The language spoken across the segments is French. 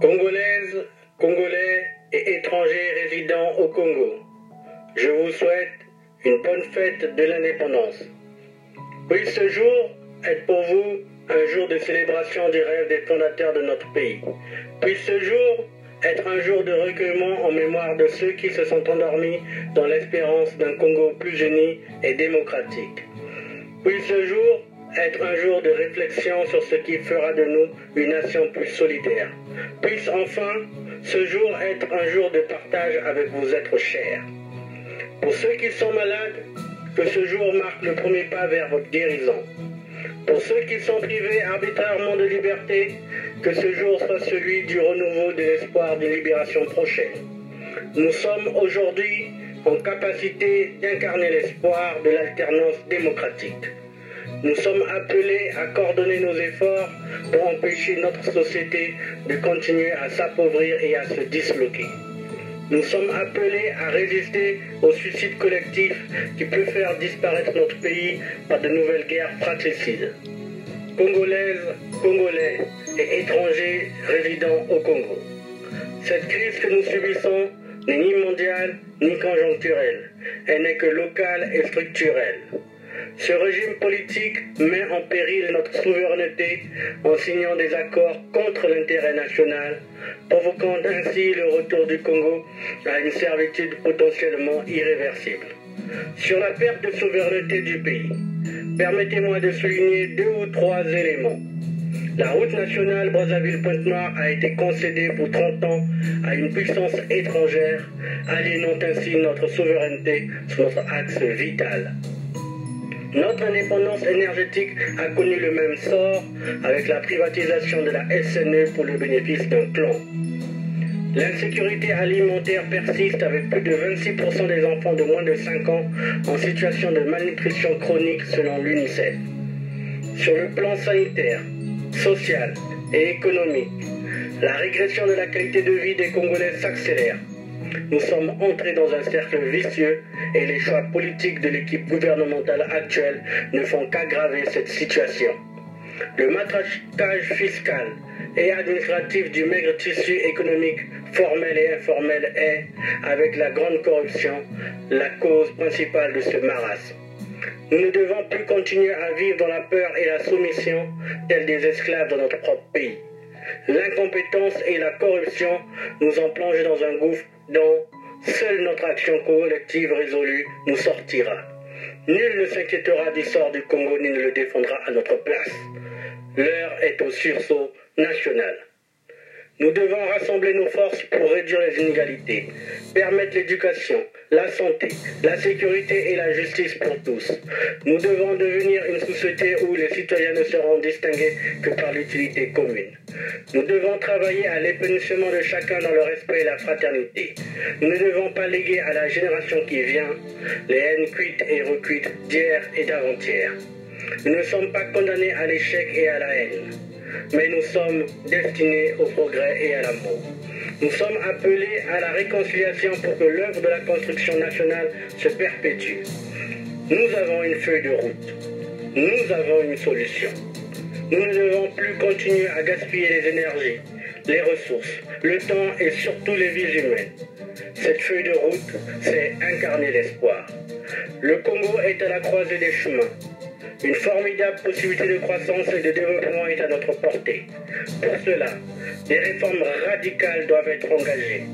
Congolaises, Congolais et étrangers résidant au Congo, je vous souhaite une bonne fête de l'indépendance. Puisse ce jour être pour vous un jour de célébration du rêve des fondateurs de notre pays. Puisse ce jour être un jour de recueillement en mémoire de ceux qui se sont endormis dans l'espérance d'un Congo plus uni et démocratique. Puisse ce jour être un jour de réflexion sur ce qui fera de nous une nation plus solidaire. Puisse enfin ce jour être un jour de partage avec vos êtres chers. Pour ceux qui sont malades, que ce jour marque le premier pas vers votre guérison. Pour ceux qui sont privés arbitrairement de liberté, que ce jour soit celui du renouveau de l'espoir d'une libération prochaine. Nous sommes aujourd'hui en capacité d'incarner l'espoir de l'alternance démocratique. Nous sommes appelés à coordonner nos efforts pour empêcher notre société de continuer à s'appauvrir et à se disloquer. Nous sommes appelés à résister au suicide collectif qui peut faire disparaître notre pays par de nouvelles guerres fratricides. Congolaises, Congolais et étrangers résidant au Congo. Cette crise que nous subissons n'est ni mondiale ni conjoncturelle. Elle n'est que locale et structurelle. Ce régime politique met en péril notre souveraineté en signant des accords contre l'intérêt national, provoquant ainsi le retour du Congo à une servitude potentiellement irréversible. Sur la perte de souveraineté du pays, permettez-moi de souligner deux ou trois éléments. La route nationale Brazzaville-Pointe-Noire a été concédée pour 30 ans à une puissance étrangère, aliénant ainsi notre souveraineté sur notre axe vital. Notre indépendance énergétique a connu le même sort avec la privatisation de la SNE pour le bénéfice d'un clan. L'insécurité alimentaire persiste avec plus de 26% des enfants de moins de 5 ans en situation de malnutrition chronique selon l'UNICEF. Sur le plan sanitaire, social et économique, la régression de la qualité de vie des Congolais s'accélère. Nous sommes entrés dans un cercle vicieux et les choix politiques de l'équipe gouvernementale actuelle ne font qu'aggraver cette situation. Le matraquage fiscal et administratif du maigre tissu économique formel et informel est, avec la grande corruption, la cause principale de ce marasme. Nous ne devons plus continuer à vivre dans la peur et la soumission tels des esclaves dans notre propre pays. L'incompétence et la corruption nous ont plongés dans un gouffre dont seule notre action collective résolue nous sortira. Nul ne s'inquiétera du sort du Congo ni ne le défendra à notre place. L'heure est au sursaut national. Nous devons rassembler nos forces pour réduire les inégalités, permettre l'éducation, la santé, la sécurité et la justice pour tous. Nous devons devenir une société où les citoyens ne seront distingués que par l'utilité commune. Nous devons travailler à l'épanouissement de chacun dans le respect et la fraternité. Nous ne devons pas léguer à la génération qui vient les haines cuites et recuites d'hier et d'avant-hier. Nous ne sommes pas condamnés à l'échec et à la haine mais nous sommes destinés au progrès et à l'amour. Nous sommes appelés à la réconciliation pour que l'œuvre de la construction nationale se perpétue. Nous avons une feuille de route. Nous avons une solution. Nous ne devons plus continuer à gaspiller les énergies, les ressources, le temps et surtout les vies humaines. Cette feuille de route, c'est incarner l'espoir. Le Congo est à la croisée des chemins. Une formidable possibilité de croissance et de développement est à notre portée. Pour cela, des réformes radicales doivent être engagées.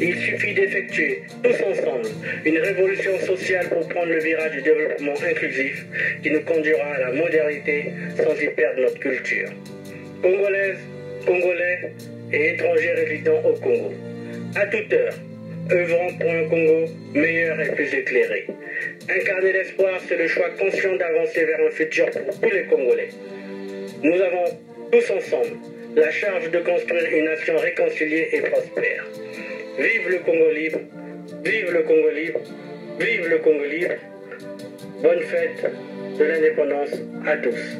Il suffit d'effectuer, tous ensemble, une révolution sociale pour prendre le virage du développement inclusif qui nous conduira à la modernité sans y perdre notre culture. Congolaises, Congolais et étrangers résidant au Congo. À toute heure, œuvrant pour un Congo meilleur et plus éclairé. Incarner l'espoir, c'est le choix conscient d'avancer vers un futur pour tous les Congolais. Nous avons tous ensemble la charge de construire une nation réconciliée et prospère. Vive le Congo libre, vive le Congo libre, vive le Congo libre. Bonne fête de l'indépendance à tous.